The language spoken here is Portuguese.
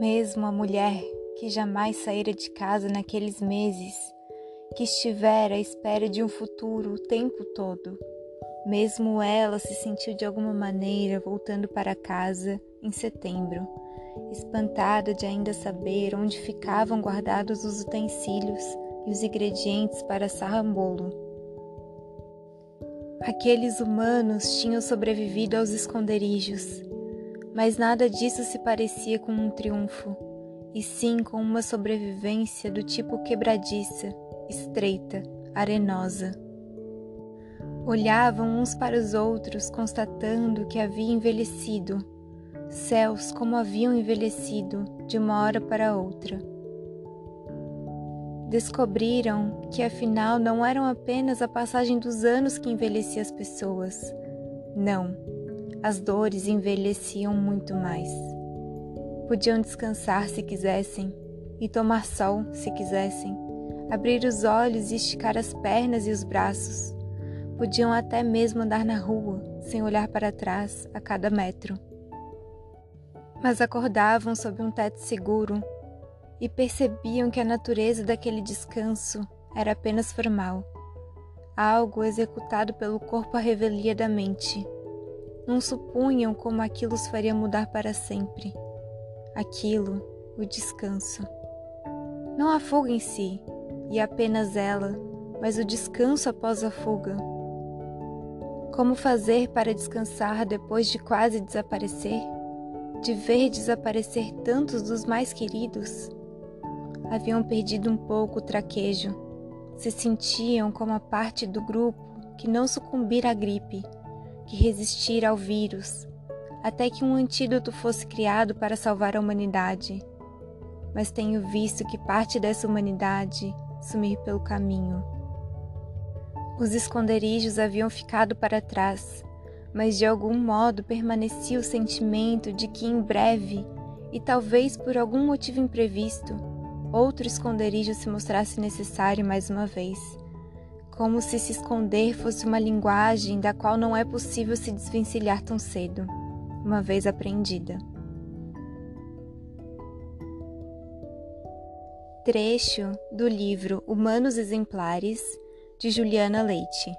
Mesmo a mulher que jamais saíra de casa naqueles meses, que estivera à espera de um futuro o tempo todo, mesmo ela se sentiu de alguma maneira voltando para casa em setembro, espantada de ainda saber onde ficavam guardados os utensílios e os ingredientes para sarrambolo. Aqueles humanos tinham sobrevivido aos esconderijos, mas nada disso se parecia com um triunfo, e sim com uma sobrevivência do tipo quebradiça, estreita, arenosa. Olhavam uns para os outros, constatando que havia envelhecido, céus como haviam envelhecido de uma hora para outra. Descobriram que afinal não eram apenas a passagem dos anos que envelhecia as pessoas. Não, as dores envelheciam muito mais. Podiam descansar se quisessem, e tomar sol se quisessem, abrir os olhos e esticar as pernas e os braços. Podiam até mesmo andar na rua, sem olhar para trás a cada metro. Mas acordavam sob um teto seguro e percebiam que a natureza daquele descanso era apenas formal, algo executado pelo corpo à revelia da mente não supunham como aquilo os faria mudar para sempre. Aquilo, o descanso. Não a fuga em si, e apenas ela, mas o descanso após a fuga. Como fazer para descansar depois de quase desaparecer? De ver desaparecer tantos dos mais queridos? Haviam perdido um pouco o traquejo. Se sentiam como a parte do grupo que não sucumbira à gripe que resistir ao vírus, até que um antídoto fosse criado para salvar a humanidade. Mas tenho visto que parte dessa humanidade sumir pelo caminho. Os esconderijos haviam ficado para trás, mas de algum modo permanecia o sentimento de que em breve, e talvez por algum motivo imprevisto, outro esconderijo se mostrasse necessário mais uma vez como se se esconder fosse uma linguagem da qual não é possível se desvencilhar tão cedo, uma vez aprendida. Trecho do livro Humanos Exemplares, de Juliana Leite.